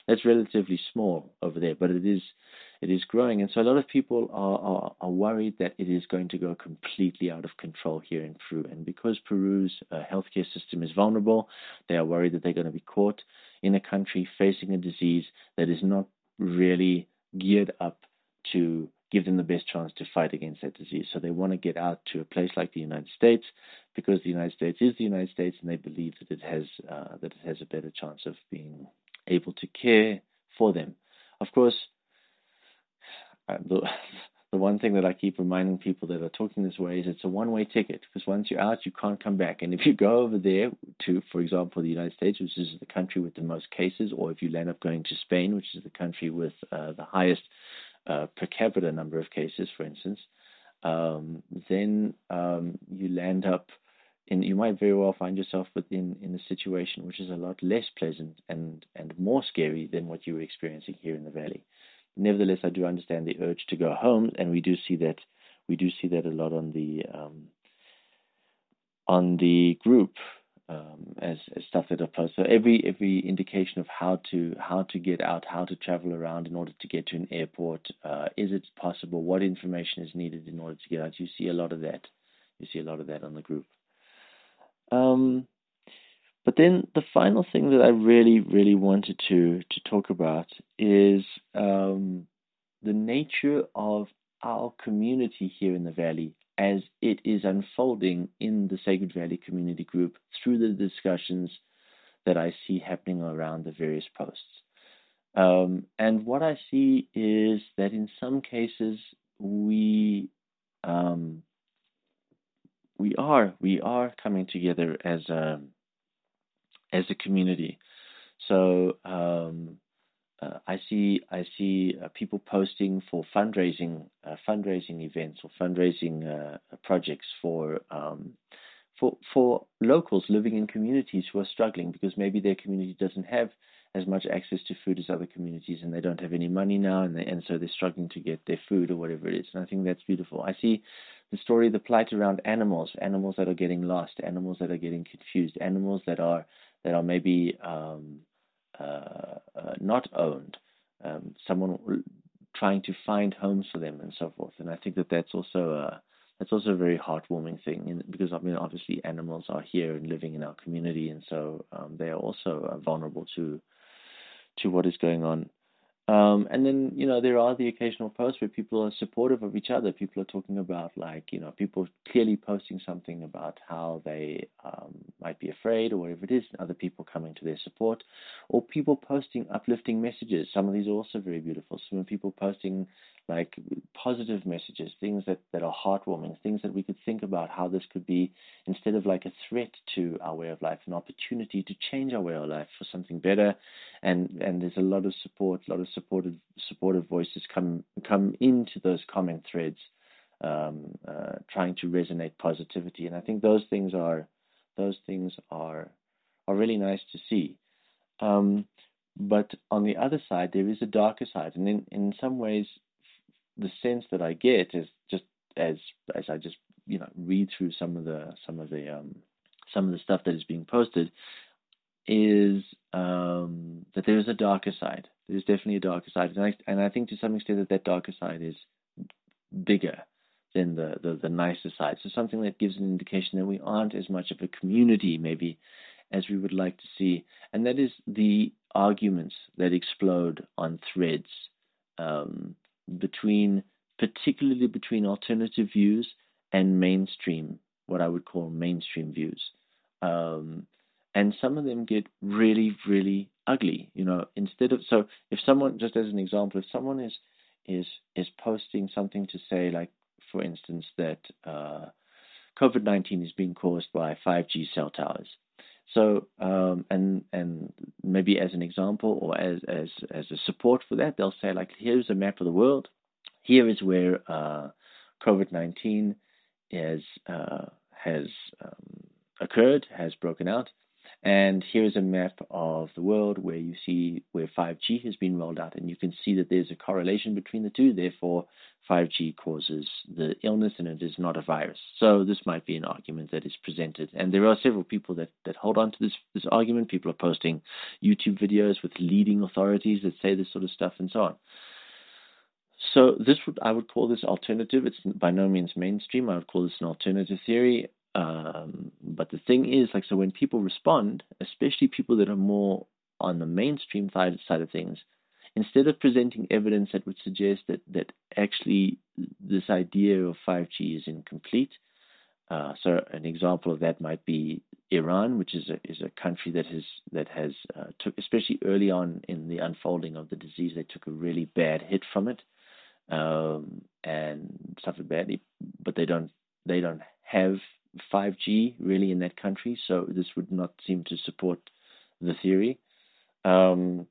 That's relatively small over there, but it is it is growing, and so a lot of people are, are, are worried that it is going to go completely out of control here in Peru. And because Peru's uh, healthcare system is vulnerable, they are worried that they're going to be caught in a country facing a disease that is not really geared up to give them the best chance to fight against that disease. So they want to get out to a place like the United States because the United States is the United States, and they believe that it has uh, that it has a better chance of being able to care for them. Of course, the, the one thing that I keep reminding people that are talking this way is it's a one way ticket because once you're out, you can't come back. And if you go over there to, for example, the United States, which is the country with the most cases, or if you land up going to Spain, which is the country with uh, the highest uh, per capita number of cases, for instance, um, then um, you land up in, you might very well find yourself within in a situation which is a lot less pleasant and, and more scary than what you were experiencing here in the valley. Nevertheless, I do understand the urge to go home, and we do see that we do see that a lot on the um, on the group um, as, as stuff that applies. So every every indication of how to how to get out, how to travel around in order to get to an airport, uh, is it possible? What information is needed in order to get out? You see a lot of that. You see a lot of that on the group. Um, but then the final thing that I really, really wanted to to talk about is um, the nature of our community here in the valley as it is unfolding in the Sacred Valley Community Group through the discussions that I see happening around the various posts. Um, and what I see is that in some cases we um, we are we are coming together as a as a community. So um, uh, I see I see uh, people posting for fundraising uh, fundraising events or fundraising uh, projects for um, for for locals living in communities who are struggling because maybe their community doesn't have as much access to food as other communities and they don't have any money now and they, and so they're struggling to get their food or whatever it is and I think that's beautiful. I see the story the plight around animals, animals that are getting lost, animals that are getting confused, animals that are that are maybe um, uh, uh, not owned, um, someone trying to find homes for them and so forth. And I think that that's also a that's also a very heartwarming thing. Because I mean obviously animals are here and living in our community, and so um, they are also uh, vulnerable to to what is going on um, and then, you know, there are the occasional posts where people are supportive of each other. People are talking about, like, you know, people clearly posting something about how they um, might be afraid or whatever it is, and other people coming to their support, or people posting uplifting messages. Some of these are also very beautiful. Some people posting like positive messages, things that, that are heartwarming, things that we could think about how this could be instead of like a threat to our way of life, an opportunity to change our way of life for something better. And and there's a lot of support, a lot of supportive supportive voices come come into those comment threads, um, uh, trying to resonate positivity. And I think those things are those things are are really nice to see. Um, but on the other side, there is a darker side, and in, in some ways, the sense that I get is just as as I just you know read through some of the some of the um, some of the stuff that is being posted is um, that there is a darker side. There's definitely a darker side, and I, and I think to some extent that that darker side is bigger than the, the, the nicer side. So something that gives an indication that we aren't as much of a community maybe as we would like to see, and that is the arguments that explode on threads. Um, between, particularly between alternative views and mainstream, what I would call mainstream views. Um, and some of them get really, really ugly. You know, instead of so, if someone, just as an example, if someone is is is posting something to say, like for instance, that uh, COVID nineteen is being caused by 5G cell towers. So, um, and and maybe as an example or as as as a support for that, they'll say like, here's a map of the world. Here is where uh, COVID-19 is uh, has um, occurred, has broken out, and here's a map of the world where you see where 5G has been rolled out, and you can see that there's a correlation between the two. Therefore, 5G causes the illness and it is not a virus. So this might be an argument that is presented. And there are several people that, that hold on to this, this argument. People are posting YouTube videos with leading authorities that say this sort of stuff and so on. So this would I would call this alternative. It's by no means mainstream. I would call this an alternative theory. Um, but the thing is, like, so when people respond, especially people that are more on the mainstream side, side of things, instead of presenting evidence that would suggest that, that actually this idea of 5G is incomplete, uh, so an example of that might be Iran, which is a, is a country that has that has uh, took especially early on in the unfolding of the disease, they took a really bad hit from it um, and suffered badly, but they don't they don't have 5G really in that country, so this would not seem to support the theory. Um,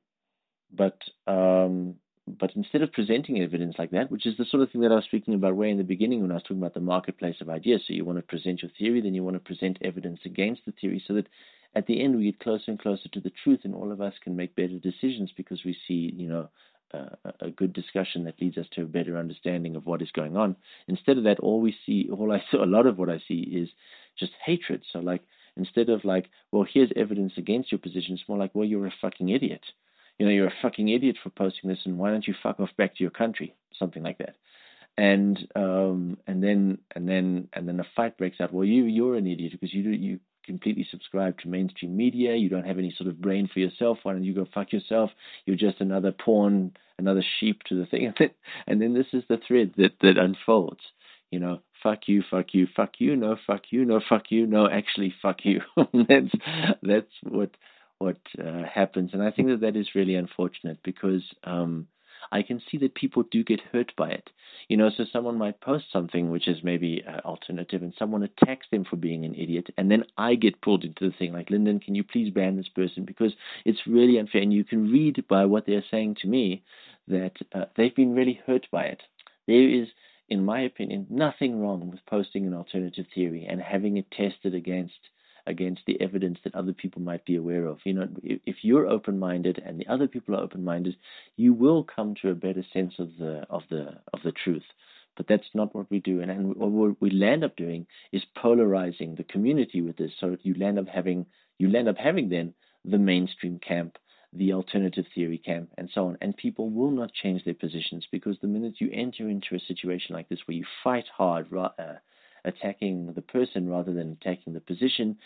but um, but instead of presenting evidence like that, which is the sort of thing that I was speaking about way in the beginning when I was talking about the marketplace of ideas, so you want to present your theory, then you want to present evidence against the theory, so that at the end we get closer and closer to the truth, and all of us can make better decisions because we see, you know, a good discussion that leads us to a better understanding of what is going on. Instead of that, all we see, all I saw, a lot of what I see is just hatred. So like, instead of like, well, here's evidence against your position, it's more like, well, you're a fucking idiot. You know, you're a fucking idiot for posting this, and why don't you fuck off back to your country? Something like that. And um, and then and then and then a fight breaks out. Well, you you're an idiot because you you completely subscribe to mainstream media. You don't have any sort of brain for yourself. Why don't you go fuck yourself? You're just another pawn, another sheep to the thing. And then this is the thread that, that unfolds. You know, fuck you, fuck you, fuck you, no, fuck you, no, fuck you, no, actually, fuck you. that's that's what what uh, happens, and I think that that is really unfortunate because um, I can see that people do get hurt by it. You know, so someone might post something which is maybe uh, alternative, and someone attacks them for being an idiot, and then I get pulled into the thing like, Lyndon, can you please ban this person because it's really unfair, and you can read by what they're saying to me that uh, they've been really hurt by it. There is, in my opinion, nothing wrong with posting an alternative theory and having it tested against against the evidence that other people might be aware of. You know, if you're open-minded and the other people are open-minded, you will come to a better sense of the of the of the truth. But that's not what we do, and, and what we land up doing is polarizing the community with this. So you land up having you land up having then the mainstream camp, the alternative theory camp, and so on. And people will not change their positions because the minute you enter into a situation like this where you fight hard, uh, attacking the person rather than attacking the position,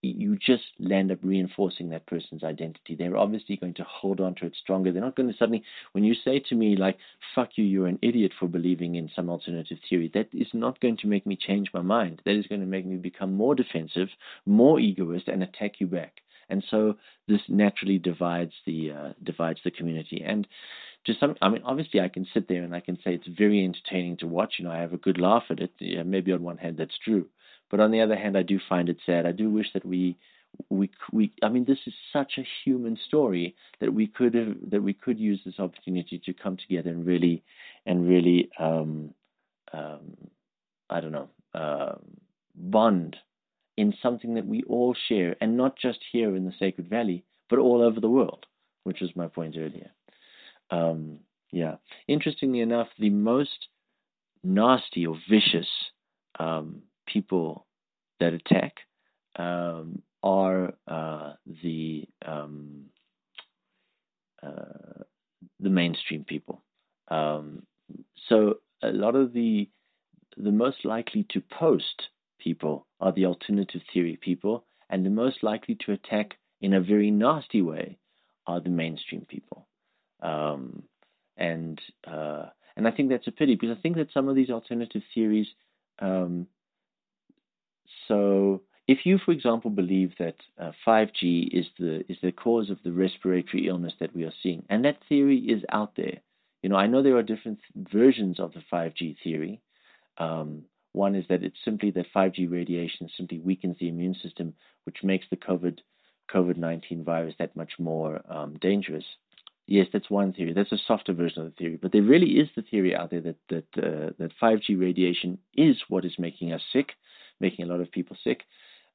you just land up reinforcing that person's identity. They're obviously going to hold on to it stronger. They're not going to suddenly, when you say to me, like, fuck you, you're an idiot for believing in some alternative theory, that is not going to make me change my mind. That is going to make me become more defensive, more egoist, and attack you back. And so this naturally divides the uh, divides the community. And just some, I mean, obviously I can sit there and I can say it's very entertaining to watch. You know, I have a good laugh at it. Yeah, maybe on one hand that's true, but on the other hand, I do find it sad. I do wish that we, we, we. I mean, this is such a human story that we could have, that we could use this opportunity to come together and really, and really, um, um, I don't know, uh, bond in something that we all share, and not just here in the Sacred Valley, but all over the world, which was my point earlier. Um, yeah. Interestingly enough, the most nasty or vicious um, people that attack um, are uh, the um, uh, the mainstream people. Um, so a lot of the the most likely to post people are the alternative theory people, and the most likely to attack in a very nasty way are the mainstream people. Um, and uh, and I think that's a pity because I think that some of these alternative theories. Um, so if you, for example, believe that uh, 5G is the is the cause of the respiratory illness that we are seeing, and that theory is out there, you know, I know there are different versions of the 5G theory. Um, one is that it's simply that 5G radiation simply weakens the immune system, which makes the COVID COVID-19 virus that much more um, dangerous. Yes, that's one theory. That's a softer version of the theory, but there really is the theory out there that that uh, that 5G radiation is what is making us sick, making a lot of people sick,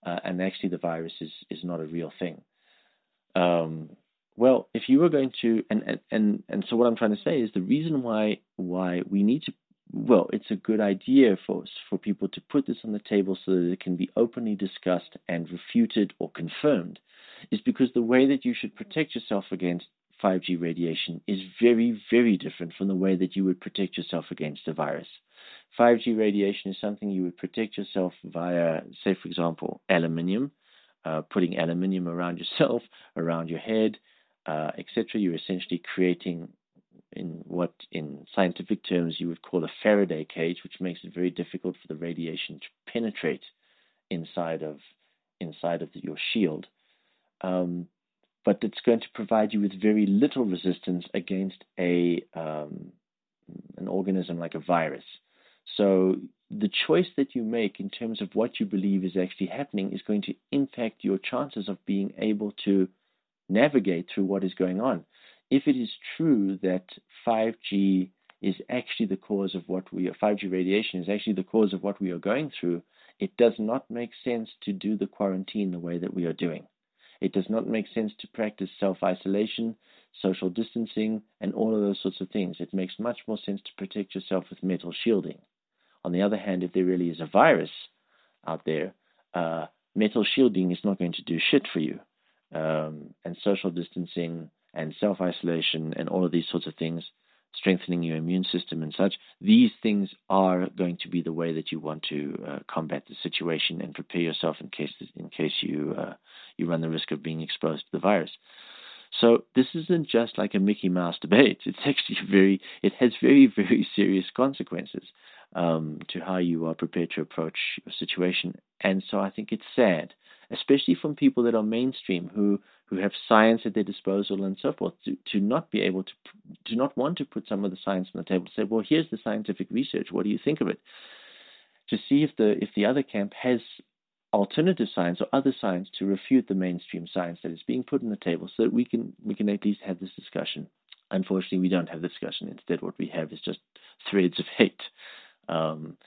uh, and actually the virus is is not a real thing. Um, well, if you were going to, and, and and and so what I'm trying to say is the reason why why we need to, well, it's a good idea for for people to put this on the table so that it can be openly discussed and refuted or confirmed, is because the way that you should protect yourself against 5G radiation is very, very different from the way that you would protect yourself against a virus. 5G radiation is something you would protect yourself via, say, for example, aluminium, uh, putting aluminium around yourself, around your head, uh, etc. You're essentially creating in what in scientific terms you would call a Faraday cage, which makes it very difficult for the radiation to penetrate inside of inside of the, your shield. Um, but it's going to provide you with very little resistance against a um, an organism like a virus. So the choice that you make in terms of what you believe is actually happening is going to impact your chances of being able to navigate through what is going on. If it is true that 5G is actually the cause of what we are, 5G radiation is actually the cause of what we are going through, it does not make sense to do the quarantine the way that we are doing. It does not make sense to practice self isolation, social distancing, and all of those sorts of things. It makes much more sense to protect yourself with metal shielding. On the other hand, if there really is a virus out there, uh, metal shielding is not going to do shit for you. Um, and social distancing and self isolation and all of these sorts of things strengthening your immune system and such. These things are going to be the way that you want to uh, combat the situation and prepare yourself in case in case you uh, you run the risk of being exposed to the virus. So this isn't just like a Mickey Mouse debate. It's actually very it has very very serious consequences um, to how you are prepared to approach your situation. And so I think it's sad, especially from people that are mainstream who who have science at their disposal and so forth, to, to not be able to to not want to put some of the science on the table. Say, well, here's the scientific research. What do you think of it? To see if the if the other camp has alternative science or other science to refute the mainstream science that is being put on the table, so that we can we can at least have this discussion. Unfortunately, we don't have the discussion. Instead, what we have is just threads of hate. Um,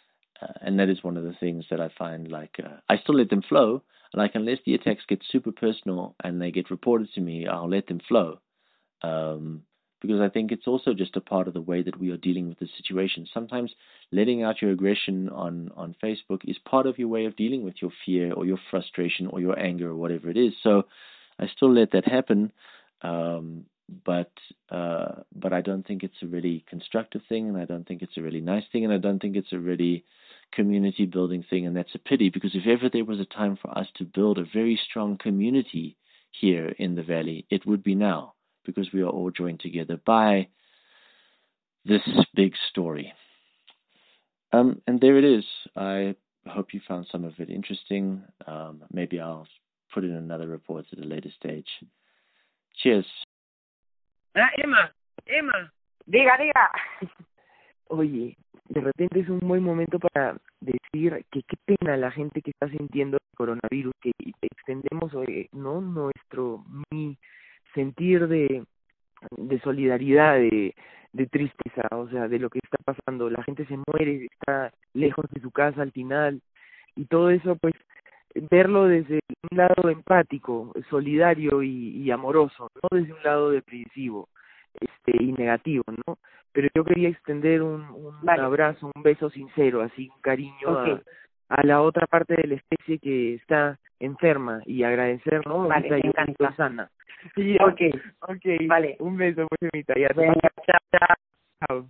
uh, and that is one of the things that I find like uh, I still let them flow. And like unless the attacks get super personal and they get reported to me, I'll let them flow. Um, because I think it's also just a part of the way that we are dealing with the situation. Sometimes letting out your aggression on on Facebook is part of your way of dealing with your fear or your frustration or your anger or whatever it is. So I still let that happen. Um, but uh, but I don't think it's a really constructive thing, and I don't think it's a really nice thing, and I don't think it's a really community building thing, and that's a pity because if ever there was a time for us to build a very strong community here in the valley, it would be now because we are all joined together by this big story. Um, and there it is. I hope you found some of it interesting. Um, maybe I'll put in another report at a later stage. Cheers. Ah, Emma, Emma. Diga, diga. Oye, de repente es un buen momento para decir que qué pena la gente que está sintiendo el coronavirus, que extendemos hoy, no nuestro mi sentir de de solidaridad, de, de tristeza, o sea, de lo que está pasando. La gente se muere, está lejos de su casa al final, y todo eso, pues, verlo desde un lado empático, solidario y, y amoroso, no desde un lado depresivo este y negativo, ¿no? Pero yo quería extender un, un abrazo, un beso sincero, así un cariño a, a, la otra parte de la especie que está enferma y agradecer, ¿no? Vale, encanta. sana. Sí, ok. Ok. Vale. Un beso, pues, mi tarea. Venga, chao, chao. Chao.